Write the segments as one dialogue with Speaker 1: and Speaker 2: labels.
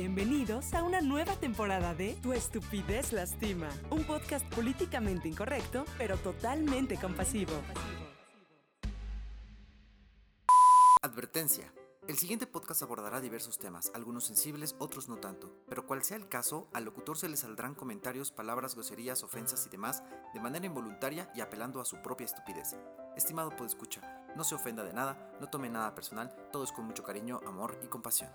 Speaker 1: Bienvenidos a una nueva temporada de Tu estupidez lastima, un podcast políticamente incorrecto, pero totalmente compasivo.
Speaker 2: Advertencia. El siguiente podcast abordará diversos temas, algunos sensibles, otros no tanto, pero cual sea el caso, al locutor se le saldrán comentarios, palabras, groserías, ofensas y demás de manera involuntaria y apelando a su propia estupidez. Estimado escucha, no se ofenda de nada, no tome nada personal, todo es con mucho cariño, amor y compasión.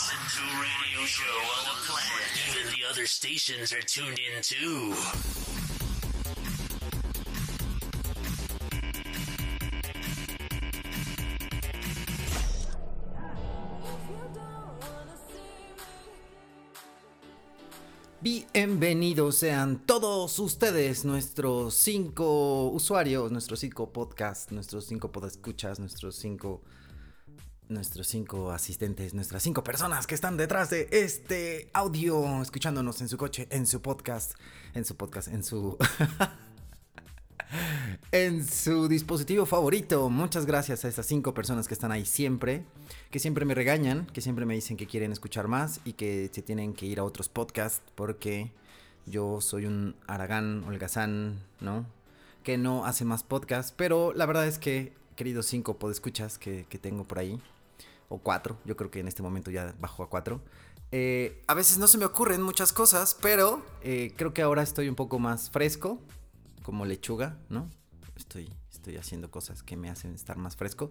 Speaker 3: Most listened to radio show on the planet. Even the other stations are tuned in too.
Speaker 2: Bienvenidos sean todos ustedes, nuestros cinco usuarios, nuestros cinco podcasts, nuestros cinco podescuchas, nuestros cinco, nuestros cinco asistentes, nuestras cinco personas que están detrás de este audio, escuchándonos en su coche, en su podcast, en su podcast, en su... en su dispositivo favorito. Muchas gracias a esas cinco personas que están ahí siempre, que siempre me regañan, que siempre me dicen que quieren escuchar más y que se tienen que ir a otros podcasts porque yo soy un aragán, holgazán, ¿no? Que no hace más podcasts, pero la verdad es que, queridos cinco podescuchas que, que tengo por ahí, o cuatro, yo creo que en este momento ya bajo a cuatro. Eh, a veces no se me ocurren muchas cosas, pero eh, creo que ahora estoy un poco más fresco, como lechuga, ¿no? Estoy, estoy haciendo cosas que me hacen estar más fresco.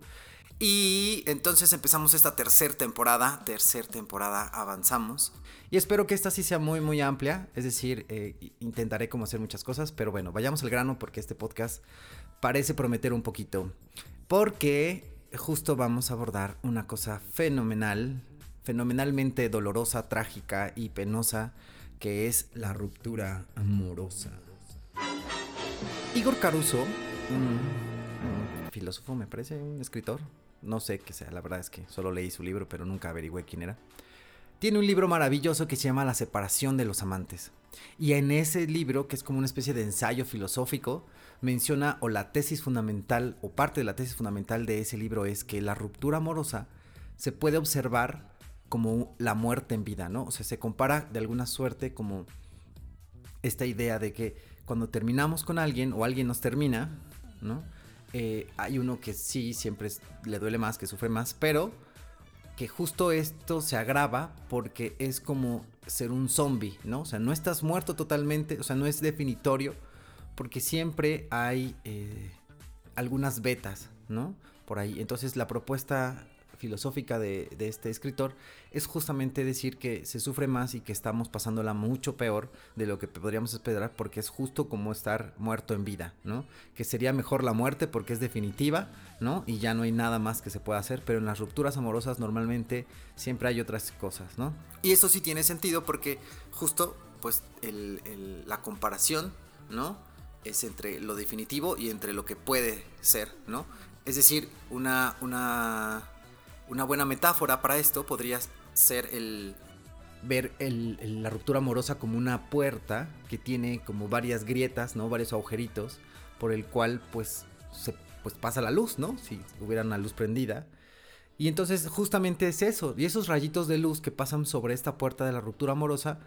Speaker 2: Y entonces empezamos esta tercera temporada, tercera temporada avanzamos. Y espero que esta sí sea muy, muy amplia. Es decir, eh, intentaré como hacer muchas cosas, pero bueno, vayamos al grano porque este podcast parece prometer un poquito. Porque justo vamos a abordar una cosa fenomenal, fenomenalmente dolorosa, trágica y penosa, que es la ruptura amorosa. Igor Caruso, filósofo, me parece, un escritor, no sé qué sea, la verdad es que solo leí su libro, pero nunca averigüé quién era. Tiene un libro maravilloso que se llama La separación de los amantes. Y en ese libro, que es como una especie de ensayo filosófico, menciona o la tesis fundamental o parte de la tesis fundamental de ese libro es que la ruptura amorosa se puede observar como la muerte en vida, ¿no? O sea, se compara de alguna suerte como esta idea de que cuando terminamos con alguien o alguien nos termina, ¿no? Eh, hay uno que sí, siempre le duele más, que sufre más, pero que justo esto se agrava porque es como ser un zombie, ¿no? O sea, no estás muerto totalmente, o sea, no es definitorio, porque siempre hay eh, algunas betas, ¿no? Por ahí. Entonces la propuesta filosófica de, este escritor es justamente decir que se sufre más y que estamos pasándola mucho peor de lo que podríamos esperar porque es justo como estar muerto en vida, ¿no? Que sería mejor la muerte porque es definitiva, ¿no? Y ya no hay nada más que se pueda hacer, pero en las rupturas amorosas normalmente siempre hay otras cosas, ¿no? Y eso sí tiene sentido porque justo pues la comparación, ¿no? Es entre lo definitivo y entre lo que puede ser, ¿no? Es decir, una, una una buena metáfora para esto podría ser el ver la ruptura amorosa como una puerta que tiene como varias grietas, ¿no? Varios agujeritos por el cual pues se pues pasa la luz, ¿no? Si hubiera una luz prendida. Y entonces justamente es eso, y esos rayitos de luz que pasan sobre esta puerta de la ruptura amorosa,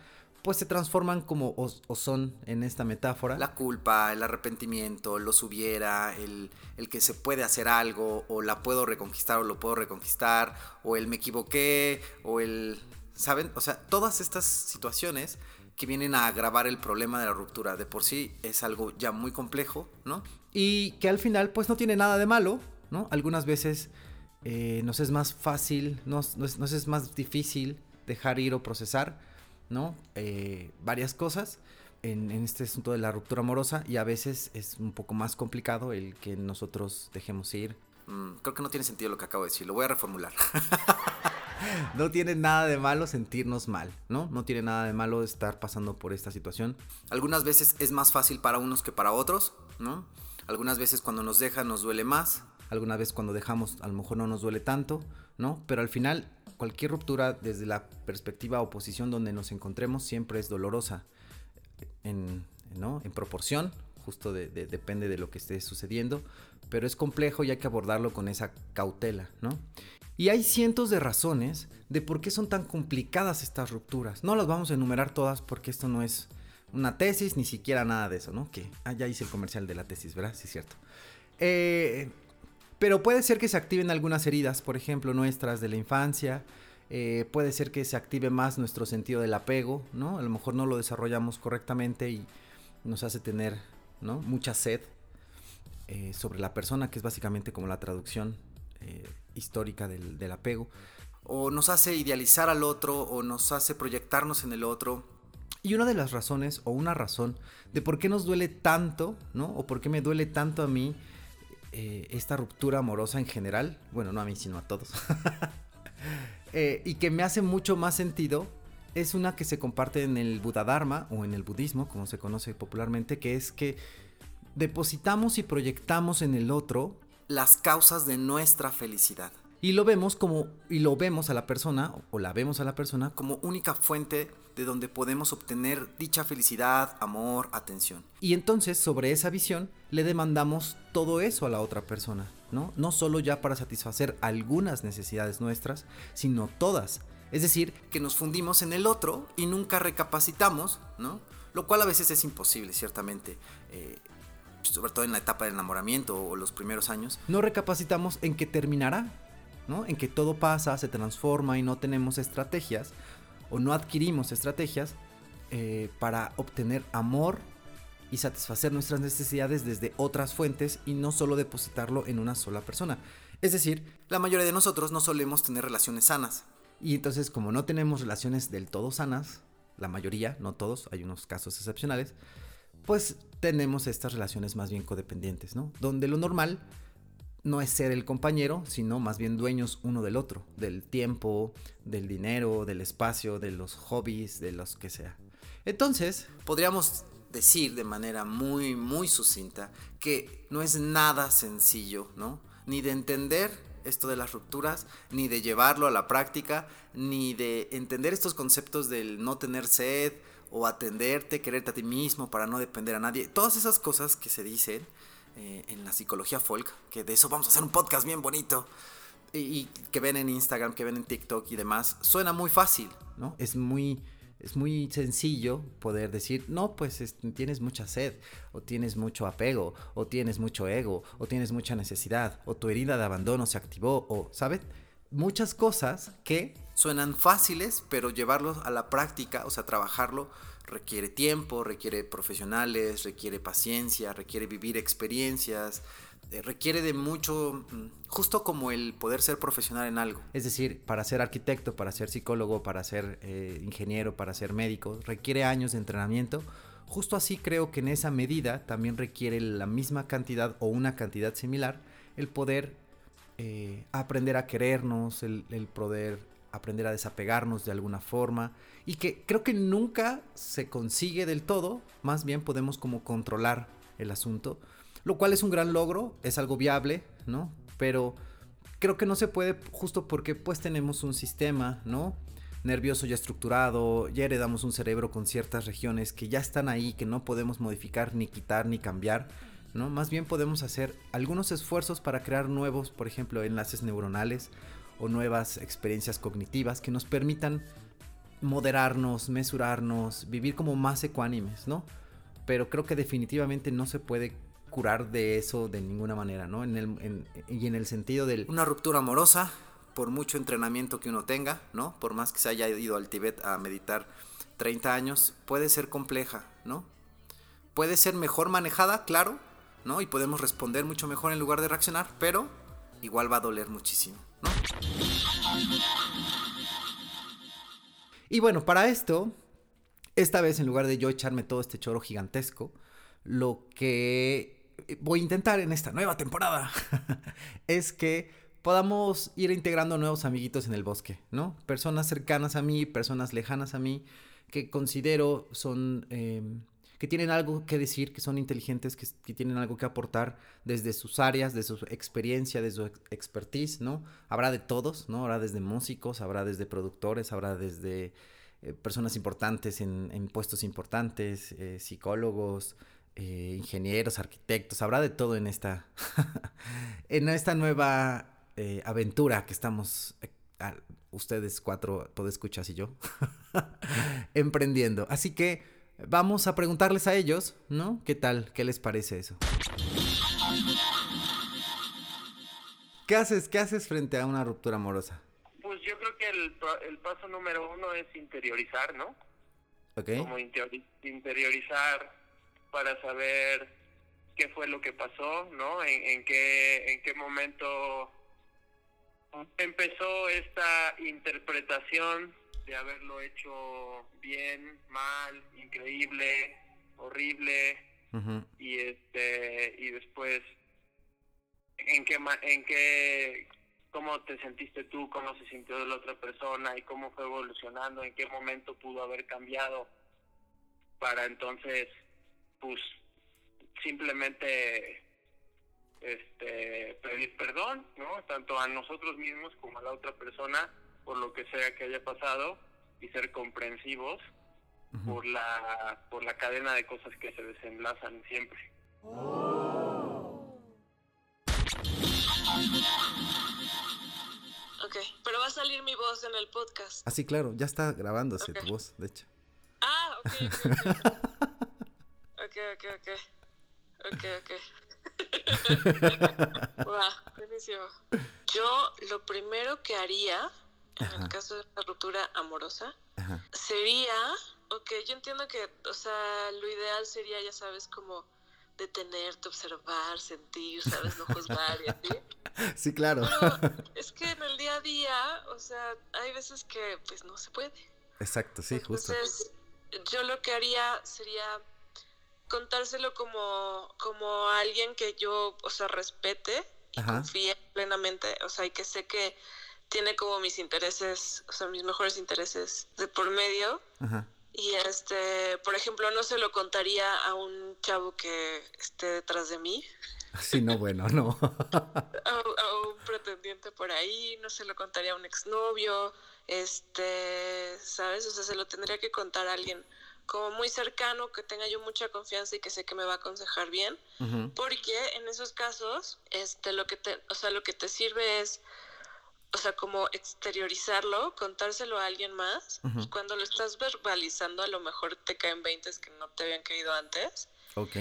Speaker 2: pues se transforman como o, son en esta metáfora. La culpa, el arrepentimiento, lo hubiera, el, el, que se puede hacer algo, o la puedo reconquistar o lo puedo reconquistar, o el me equivoqué, o el... ¿Saben? O sea, todas estas situaciones que vienen a agravar el problema de la ruptura. De por sí es algo ya muy complejo, ¿no? Y que al final pues no tiene nada de malo, ¿no? Algunas veces eh, nos es más fácil, nos, es más difícil dejar ir o procesar, ¿no? Eh, varias cosas en, este asunto de la ruptura amorosa y a veces es un poco más complicado el que nosotros dejemos ir. Mm, creo que no tiene sentido lo que acabo de decir, lo voy a reformular. no tiene nada de malo sentirnos mal, ¿no? No tiene nada de malo estar pasando por esta situación. Algunas veces es más fácil para unos que para otros, ¿no? Algunas veces cuando nos deja nos duele más, alguna vez cuando dejamos a lo mejor no nos duele tanto, ¿no? Pero al final cualquier ruptura desde la perspectiva o posición donde nos encontremos siempre es dolorosa en, ¿no? En proporción, justo de- de- depende de lo que esté sucediendo, pero es complejo y hay que abordarlo con esa cautela, ¿no? Y hay cientos de razones de por qué son tan complicadas estas rupturas. No las vamos a enumerar todas porque esto no es una tesis, ni siquiera nada de eso, ¿no? Que, ah, ya hice el comercial de la tesis, ¿verdad? Sí, es cierto. Eh, pero puede ser que se activen algunas heridas, por ejemplo, nuestras de la infancia. eh, puede ser que se active más nuestro sentido del apego, ¿no? A lo mejor no lo desarrollamos correctamente y nos hace tener, ¿no? Mucha sed eh, sobre la persona, que es básicamente como la traducción eh, histórica del, del apego. O nos hace idealizar al otro, o nos hace proyectarnos en el otro. Y una de las razones, o una razón, de por qué nos duele tanto, ¿no? O por qué me duele tanto a mí eh, esta ruptura amorosa en general, bueno, no a mí, sino a todos, Eh, y que me hace mucho más sentido, es una que se comparte en el Buda Dharma, o en el budismo, como se conoce popularmente, que es que depositamos y proyectamos en el otro las causas de nuestra felicidad. Y lo vemos como y lo vemos a la persona o la vemos a la persona como única fuente de donde podemos obtener dicha felicidad, amor, atención. Y entonces sobre esa visión le demandamos todo eso a la otra persona, ¿no? No solo ya para satisfacer algunas necesidades nuestras, sino todas. Es decir, que nos fundimos en el otro y nunca recapacitamos, ¿no? Lo cual a veces es imposible, ciertamente. Eh, sobre todo en la etapa del enamoramiento o los primeros años, no recapacitamos en que terminará, ¿no? En que todo pasa, se transforma y no tenemos estrategias o no adquirimos estrategias eh, para obtener amor y satisfacer nuestras necesidades desde otras fuentes y no solo depositarlo en una sola persona. Es decir, la mayoría de nosotros no solemos tener relaciones sanas. Y entonces como no tenemos relaciones del todo sanas, la mayoría, no todos, hay unos casos excepcionales, pues tenemos estas relaciones más bien codependientes, ¿no? Donde lo normal no es ser el compañero, sino más bien dueños uno del otro, del tiempo, del dinero, del espacio, de los hobbies, de los que sea. Entonces, podríamos decir de manera muy, muy sucinta que no es nada sencillo, ¿no? Ni de entender esto de las rupturas, ni de llevarlo a la práctica, ni de entender estos conceptos del no tener sed o atenderte, quererte a ti mismo para no depender a nadie. Todas esas cosas que se dicen eh, en la psicología folk, que de eso vamos a hacer un podcast bien bonito, y, que ven en Instagram, que ven en TikTok y demás, suena muy fácil, ¿no? Es muy, es muy sencillo poder decir, no, pues es- tienes mucha sed, o tienes mucho apego, o tienes mucho ego, o tienes mucha necesidad, o tu herida de abandono se activó, o, ¿sabes? Muchas cosas que suenan fáciles, pero llevarlos a la práctica, o sea, trabajarlo, requiere tiempo, requiere profesionales, requiere paciencia, requiere vivir experiencias, eh, requiere de mucho, mm, justo como el poder ser profesional en algo. Es decir, para ser arquitecto, para ser psicólogo, para ser eh, ingeniero, para ser médico, requiere años de entrenamiento. Justo así creo que en esa medida también requiere la misma cantidad o una cantidad similar el poder eh, aprender a querernos, el, el poder aprender a desapegarnos de alguna forma y que creo que nunca se consigue del todo, más bien podemos como controlar el asunto, lo cual es un gran logro, es algo viable, ¿no? Pero creo que no se puede justo porque pues tenemos un sistema, ¿no? nervioso ya estructurado, ya heredamos un cerebro con ciertas regiones que ya están ahí, que no podemos modificar, ni quitar, ni cambiar, ¿no? Más bien podemos hacer algunos esfuerzos para crear nuevos, por ejemplo, enlaces neuronales o nuevas experiencias cognitivas que nos permitan moderarnos, mesurarnos, vivir como más ecuánimes, ¿no? Pero creo que definitivamente no se puede curar de eso de ninguna manera, ¿no? Y en el sentido de una ruptura amorosa, por mucho entrenamiento que uno tenga, ¿no? Por más que se haya ido al Tíbet a meditar 30 años, puede ser compleja, ¿no? Puede ser mejor manejada, claro, ¿no? Y podemos responder mucho mejor en lugar de reaccionar, pero igual va a doler muchísimo, Y bueno, para esto, esta vez en lugar de yo echarme todo este choro gigantesco, lo que voy a intentar en esta nueva temporada es que podamos ir integrando nuevos amiguitos en el bosque, ¿no? Personas cercanas a mí, personas lejanas a mí, que considero son... eh, que tienen algo que decir, que son inteligentes, que, tienen algo que aportar desde sus áreas, de su experiencia, de su ex- expertise, ¿no? Habrá de todos, ¿no? Habrá desde músicos, habrá desde productores, habrá desde eh, personas importantes en, puestos importantes, eh, psicólogos, eh, ingenieros, arquitectos, habrá de todo en esta, en esta nueva aventura que estamos, ustedes cuatro, escuchas y yo, emprendiendo. Así que vamos a preguntarles a ellos, ¿no? ¿Qué tal? ¿Qué les parece eso? ¿Qué haces? ¿Qué haces frente a una ruptura amorosa?
Speaker 4: Pues yo creo que el, el paso número uno es interiorizar, ¿no?
Speaker 2: ¿Ok?
Speaker 4: Como interiori- interiorizar para saber qué fue lo que pasó, ¿no? En, en qué en qué momento empezó esta interpretación de haberlo hecho bien, mal, increíble, horrible. Y este y después en qué en qué cómo te sentiste tú, cómo se sintió la otra persona y cómo fue evolucionando, en qué momento pudo haber cambiado para entonces pues simplemente este pedir perdón, ¿no? Tanto a nosotros mismos como a la otra persona por lo que sea que haya pasado y ser comprensivos por la por la cadena de cosas que se desenlazan siempre.
Speaker 5: Ok, pero va a salir mi voz en el podcast.
Speaker 2: Ah, sí, claro, ya está grabándose
Speaker 5: Ok.
Speaker 2: tu voz, de hecho.
Speaker 5: Ah, ok, ok, ok. Ok, ok, ok. Ok, Wow, buenísimo. Yo lo primero que haría en el caso de una ruptura amorosa
Speaker 2: Ajá.
Speaker 5: sería, ok, yo entiendo que, o sea, lo ideal sería, ya sabes, como detenerte, observar, sentir, sabes, no juzgar y así.
Speaker 2: Sí, claro.
Speaker 5: Pero es que en el día a día, o sea, hay veces que pues no se puede.
Speaker 2: Exacto, sí, justo.
Speaker 5: Entonces, yo lo que haría sería contárselo como, como a alguien que yo, o sea, respete y
Speaker 2: Ajá.
Speaker 5: confíe plenamente, o sea, y que sé que tiene como mis intereses, o sea, mis mejores intereses de por medio.
Speaker 2: Ajá.
Speaker 5: Y este, por ejemplo, no se lo contaría a un chavo que esté detrás de mí,
Speaker 2: Sí, no, bueno, no.
Speaker 5: a, a un pretendiente por ahí, no se lo contaría a un exnovio, este, ¿sabes? O sea, se lo tendría que contar a alguien como muy cercano, que tenga yo mucha confianza y que sé que me va a aconsejar bien, porque en esos casos, este, lo que te, o sea, lo que te sirve es, o sea, como exteriorizarlo, contárselo a alguien más, y cuando lo estás verbalizando, a lo mejor te caen 20 que no te habían caído antes.
Speaker 2: Ok.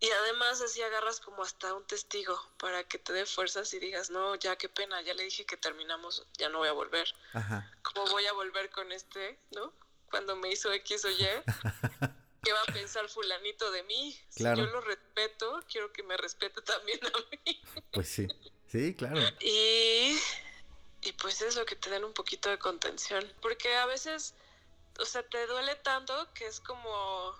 Speaker 5: Y además así agarras como hasta un testigo para que te dé fuerzas y digas, no, ya qué pena, ya le dije que terminamos, ya no voy a volver.
Speaker 2: Ajá.
Speaker 5: ¿Cómo voy a volver con este, no? Cuando me hizo X o Y, ¿qué va a pensar fulanito de mí?
Speaker 2: Claro.
Speaker 5: Si yo lo respeto, quiero que me respete también a mí.
Speaker 2: Pues sí. Sí, claro.
Speaker 5: Y, y pues eso, que te den un poquito de contención. Porque a veces, o sea, te duele tanto que es como,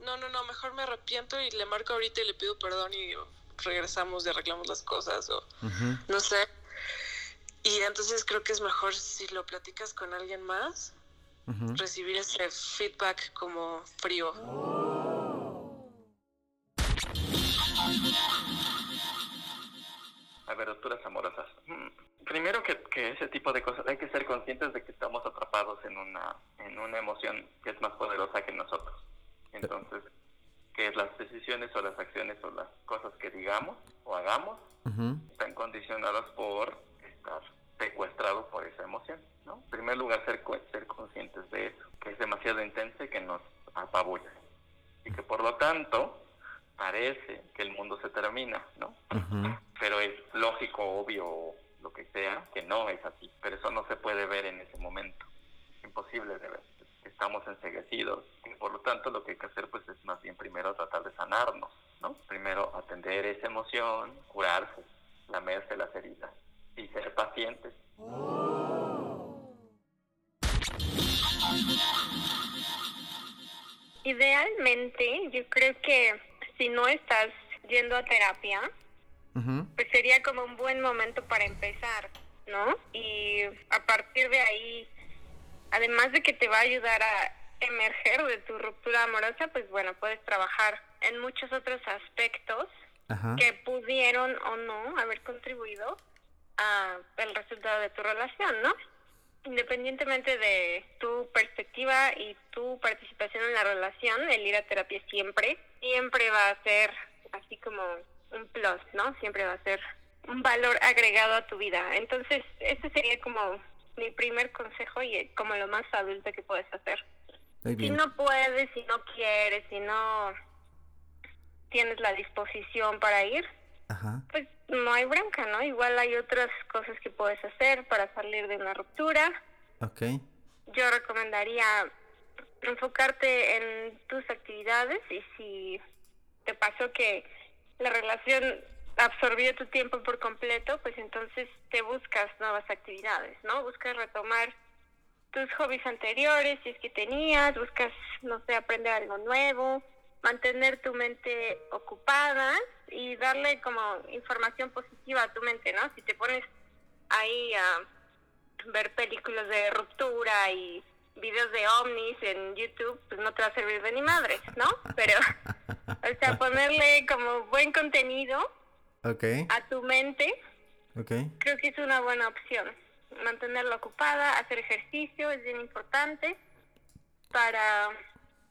Speaker 5: no, no, no, mejor me arrepiento y le marco ahorita y le pido perdón y regresamos y arreglamos las cosas o no sé. Y entonces creo que es mejor si lo platicas con alguien más, recibir ese feedback como frío.
Speaker 4: A ver, rupturas amorosas. Mm, Primero que, que ese tipo de cosas hay que ser conscientes de que estamos atrapados en una en una emoción que es más poderosa que nosotros. Entonces, que las decisiones o las acciones o las cosas que digamos o hagamos están condicionadas por estar secuestrados por esa emoción, ¿no? En primer lugar, ser, ser conscientes de eso, que es demasiado intensa y que nos apabulla. Y que por lo tanto, parece que el mundo se termina, ¿no? Pero es lógico, obvio, lo que sea, que no es así. Pero eso no se puede ver en ese momento. Es imposible de ver. Estamos enseguecidos. Y por lo tanto, lo que hay que hacer, pues, es más bien primero tratar de sanarnos, ¿no? Primero atender esa emoción, curarse, lamerse las heridas y ser pacientes.
Speaker 6: Idealmente, yo creo que si no estás yendo a terapia, pues sería como un buen momento para empezar, ¿no? Y a partir de ahí, además de que te va a ayudar a emerger de tu ruptura amorosa, pues bueno, puedes trabajar en muchos otros aspectos
Speaker 2: Ajá.
Speaker 6: que pudieron o no haber contribuido a el resultado de tu relación, ¿no? Independientemente de tu perspectiva y tu participación en la relación, el ir a terapia siempre, siempre va a ser así como un plus, ¿no? Siempre va a ser un valor agregado a tu vida. Entonces, ese sería como mi primer consejo y como lo más adulto que puedes hacer. Si no puedes, si no quieres, si no tienes la disposición para ir,
Speaker 2: Ajá.
Speaker 6: pues no hay bronca, ¿no? Igual hay otras cosas que puedes hacer para salir de una ruptura.
Speaker 2: Ok.
Speaker 6: Yo recomendaría enfocarte en tus actividades y si te pasó que la relación absorbió tu tiempo por completo, pues entonces te buscas nuevas actividades, ¿no? Buscas retomar tus hobbies anteriores, si es que tenías, buscas, no sé, aprender algo nuevo, mantener tu mente ocupada y darle como información positiva a tu mente, ¿no? Si te pones ahí a ver películas de ruptura y videos de ovnis en YouTube, pues no te va a servir de ni madres, ¿no? Pero, o sea, ponerle como buen contenido
Speaker 2: Ok.
Speaker 6: a tu mente, creo que es una buena opción. Mantenerla ocupada, hacer ejercicio es bien importante para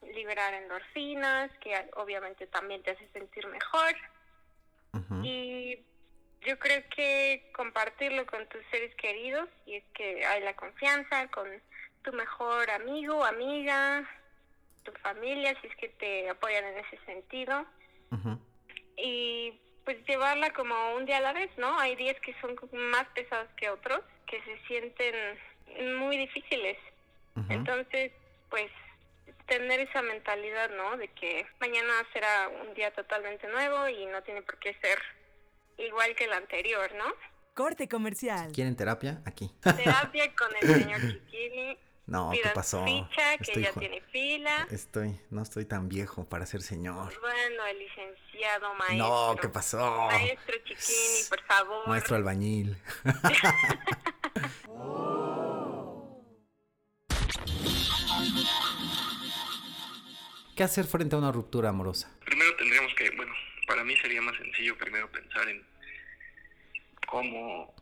Speaker 6: liberar endorfinas, que obviamente también te hace sentir mejor. Y yo creo que compartirlo con tus seres queridos, y es que hay la confianza, con tu mejor amigo, amiga, tu familia, si es que te apoyan en ese sentido. Y pues llevarla como un día a la vez, ¿no? Hay días que son más pesados que otros, que se sienten muy difíciles. Entonces, pues tener esa mentalidad, ¿no? De que mañana será un día totalmente nuevo y no tiene por qué ser igual que el anterior, ¿no?
Speaker 1: Corte comercial.
Speaker 2: ¿Quieren terapia? Aquí.
Speaker 6: Terapia con el señor Chiquini.
Speaker 2: No, ¿qué
Speaker 6: Pidan
Speaker 2: pasó?
Speaker 6: ficha, que
Speaker 2: Estoy
Speaker 6: ya tiene fila.
Speaker 2: Estoy, no estoy tan viejo para ser señor.
Speaker 6: Bueno, el licenciado maestro.
Speaker 2: No, ¿qué pasó?
Speaker 6: Maestro Chiquini, por favor.
Speaker 2: Maestro albañil. ¿Qué hacer frente a una ruptura amorosa?
Speaker 7: Primero tendríamos que, bueno, para mí sería más sencillo primero pensar en cómo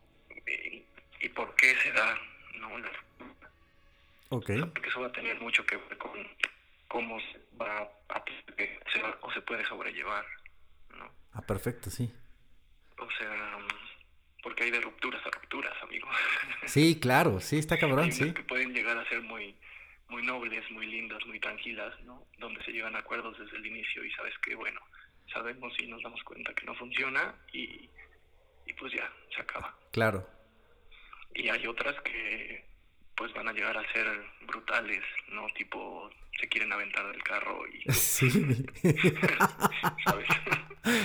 Speaker 7: eh, y por qué se da, ¿no? La-
Speaker 2: Ok.
Speaker 7: porque eso va a tener mucho que ver con cómo se va a se va- o se puede sobrellevar, ¿no?
Speaker 2: Ah, perfecto, sí.
Speaker 7: O sea, porque hay de rupturas a rupturas, amigo.
Speaker 2: Sí, claro, sí, está cabrón, sí.
Speaker 7: que pueden llegar a ser muy muy nobles, muy lindas, muy tranquilas, ¿no? Donde se llegan a acuerdos desde el inicio y sabes que, bueno, sabemos y nos damos cuenta que no funciona y, y pues ya, se acaba.
Speaker 2: Claro.
Speaker 7: Y hay otras que pues van a llegar a ser brutales, ¿no? Tipo, se quieren aventar del carro y,
Speaker 2: Sí.
Speaker 7: ¿sabes?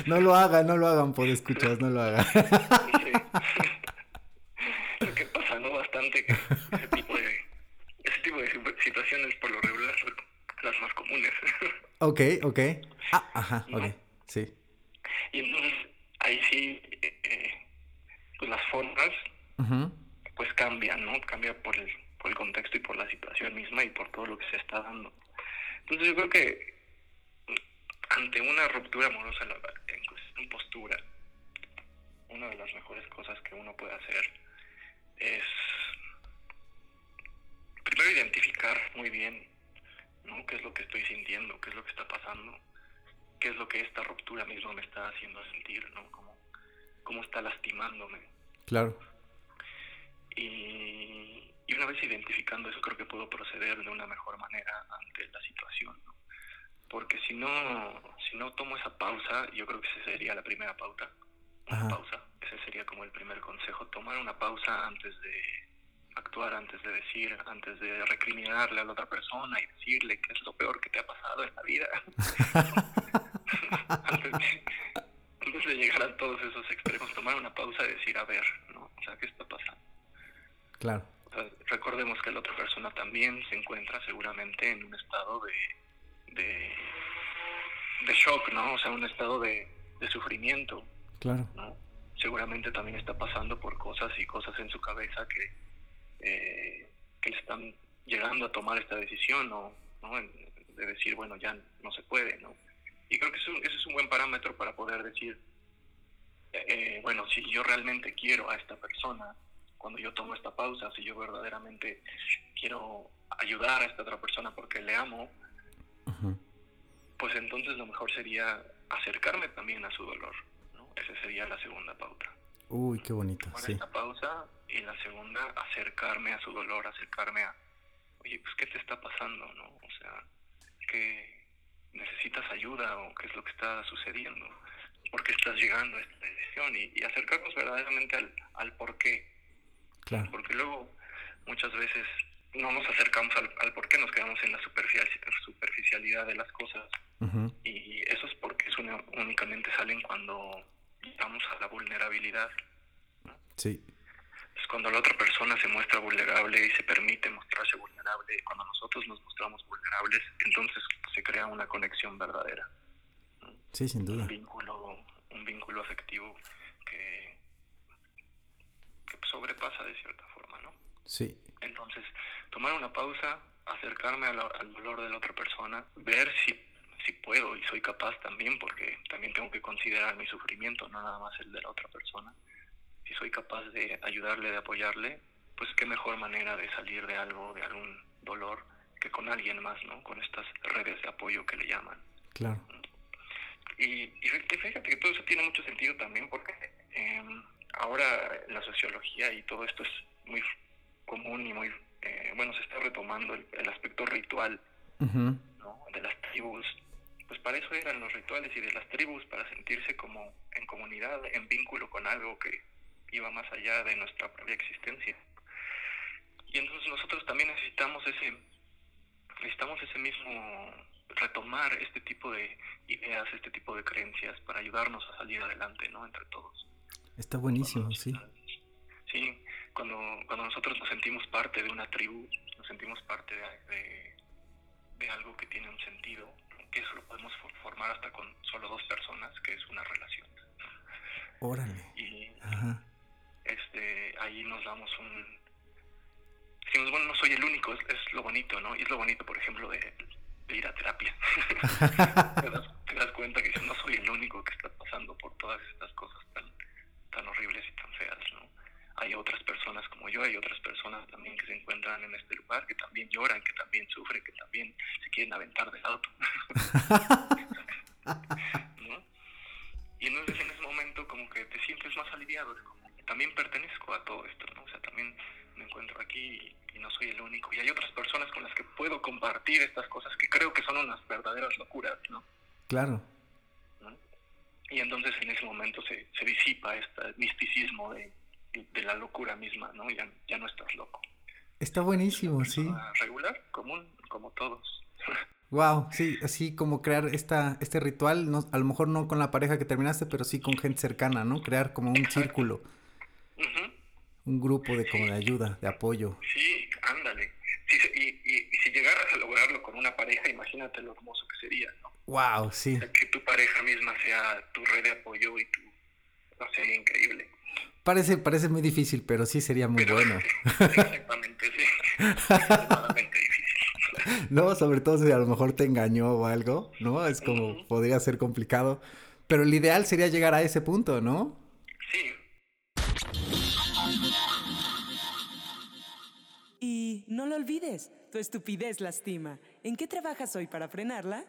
Speaker 2: No lo hagan, no lo hagan, por escuchas, no lo hagan.
Speaker 7: Sí. Lo que pasa, ¿no? Bastante que tipo de, ese tipo de situ- situaciones por lo regular son las más comunes.
Speaker 2: Ok, ok. Ah, ajá, ok. Sí.
Speaker 7: Y entonces ahí sí, eh, pues las formas pues cambian, ¿no? Cambia por el, por el contexto y por la situación misma y por todo lo que se está dando. Entonces yo creo que ante una ruptura amorosa la- en postura, una de las mejores cosas que uno puede hacer es primero identificar muy bien ¿no? qué es lo que estoy sintiendo, qué es lo que está pasando, qué es lo que esta ruptura misma me está haciendo sentir, ¿no? Cómo, cómo está lastimándome.
Speaker 2: Claro.
Speaker 7: Y, y una vez identificando eso, creo que puedo proceder de una mejor manera ante la situación. ¿no? Porque si no, si no tomo esa pausa, yo creo que esa sería la primera pauta. Una
Speaker 2: Ajá.
Speaker 7: pausa. Ese sería como el primer consejo. Tomar una pausa antes de actuar, antes de decir, antes de recriminarle a la otra persona y decirle que es lo peor que te ha pasado en la vida. antes, de, antes de llegar a todos esos extremos, tomar una pausa y decir, a ver, ¿no? O sea, ¿qué está pasando?
Speaker 2: Claro.
Speaker 7: O sea, recordemos que la otra persona también se encuentra seguramente en un estado de, de, de shock, ¿no? O sea, un estado de, de sufrimiento,
Speaker 2: Claro.
Speaker 7: ¿no? Seguramente también está pasando por cosas y cosas en su cabeza que, eh, que le están llegando a tomar esta decisión, ¿no? ¿no? De decir, bueno, ya no se puede, ¿no? Y creo que eso, ese es un buen parámetro para poder decir, eh, bueno, si yo realmente quiero a esta persona, cuando yo tomo esta pausa, si yo verdaderamente quiero ayudar a esta otra persona porque le amo, pues entonces lo mejor sería acercarme también a su dolor. ¿no? Esa sería la segunda pauta.
Speaker 2: Uy, qué bonito,
Speaker 7: Tomar
Speaker 2: sí.
Speaker 7: esta pausa y la segunda, acercarme a su dolor, acercarme a, oye, pues, ¿qué te está pasando? ¿no? O sea, que necesitas ayuda o qué es lo que está sucediendo, por qué estás llegando a esta decisión y, y acercarnos verdaderamente al, al por qué.
Speaker 2: Claro.
Speaker 7: Porque luego muchas veces no nos acercamos al, al por qué, nos quedamos en la superficial- superficialidad de las cosas y esos porqués uni- únicamente salen cuando llegamos a la vulnerabilidad.
Speaker 2: Sí,
Speaker 7: Es cuando la otra persona se muestra vulnerable y se permite mostrarse vulnerable, cuando nosotros nos mostramos vulnerables, entonces se crea una conexión verdadera,
Speaker 2: sí, sin duda.
Speaker 7: un vínculo, un vínculo afectivo que, que sobrepasa de cierta forma, ¿no?
Speaker 2: Sí,
Speaker 7: Entonces, tomar una pausa, acercarme a la- al dolor de la otra persona, ver si, si puedo y soy capaz también, porque también tengo que considerar mi sufrimiento, no nada más el de la otra persona. Si soy capaz de ayudarle, de apoyarle, pues qué mejor manera de salir de algo, de algún dolor, que con alguien más, ¿no? Con estas redes de apoyo que le llaman.
Speaker 2: claro.
Speaker 7: Y, y fí- fíjate que todo eso tiene mucho sentido también porque eh, ahora la sociología y todo esto es muy común y muy, eh, bueno, se está retomando el, el aspecto ritual. ¿no? de las tribus. Pues para eso eran los rituales y de las tribus, para sentirse como en comunidad, en vínculo con algo que iba más allá de nuestra propia existencia. Y entonces nosotros también necesitamos ese, necesitamos ese mismo retomar este tipo de ideas, este tipo de creencias para ayudarnos a salir adelante, ¿no? Entre todos.
Speaker 2: Está buenísimo, sí.
Speaker 7: Sí, cuando, cuando nosotros nos sentimos parte de una tribu, nos sentimos parte de, de, de algo que tiene un sentido, que eso lo podemos for- formar hasta con solo dos personas, que es una relación.
Speaker 2: Órale.
Speaker 7: Y
Speaker 2: Ajá.
Speaker 7: Este, ahí nos damos un... Decimos, bueno, no soy el único, es, es lo bonito, ¿no? Y es lo bonito, por ejemplo, de, de ir a terapia. te, das, te das cuenta que dices, no soy el único que está pasando por todas estas cosas tan, tan horribles y tan feas, ¿no? Hay otras personas como yo, hay otras personas también que se encuentran en este lugar, que también lloran, que también sufren, que también se quieren aventar del auto. ¿no? Y entonces en ese momento como que te sientes más aliviado, como, también pertenezco a todo esto, ¿no? O sea, también me encuentro aquí y, y no soy el único. Y hay otras personas con las que puedo compartir estas cosas que creo que son unas verdaderas locuras, ¿no?
Speaker 2: Claro.
Speaker 7: ¿no? Y entonces en ese momento se, se disipa este misticismo de, de la locura misma, ¿no? Ya, ya no estás loco.
Speaker 2: Está buenísimo, sí.
Speaker 7: Regular, común, como todos.
Speaker 2: Wow, sí, así como crear esta, este ritual, no, a lo mejor no con la pareja que terminaste, pero sí con gente cercana, ¿no? Crear como un círculo. Un grupo de como de ayuda, de apoyo.
Speaker 7: Sí, ándale. Sí, y, y, y si llegaras a lograrlo con una pareja, imagínate lo hermoso que sería, ¿no?
Speaker 2: Wow, sí.
Speaker 7: O sea, que tu pareja misma sea tu red de apoyo y tu... No sería increíble.
Speaker 2: Parece, parece muy difícil, pero sí sería muy
Speaker 7: Pero-
Speaker 2: bueno.
Speaker 7: Exactamente, sí. Difícil.
Speaker 2: No, sobre todo si a lo mejor te engañó o algo, ¿no? Es como, podría ser complicado. Pero el ideal sería llegar a ese punto, ¿no?
Speaker 1: No lo olvides, tu estupidez lastima. ¿En qué trabajas hoy para frenarla?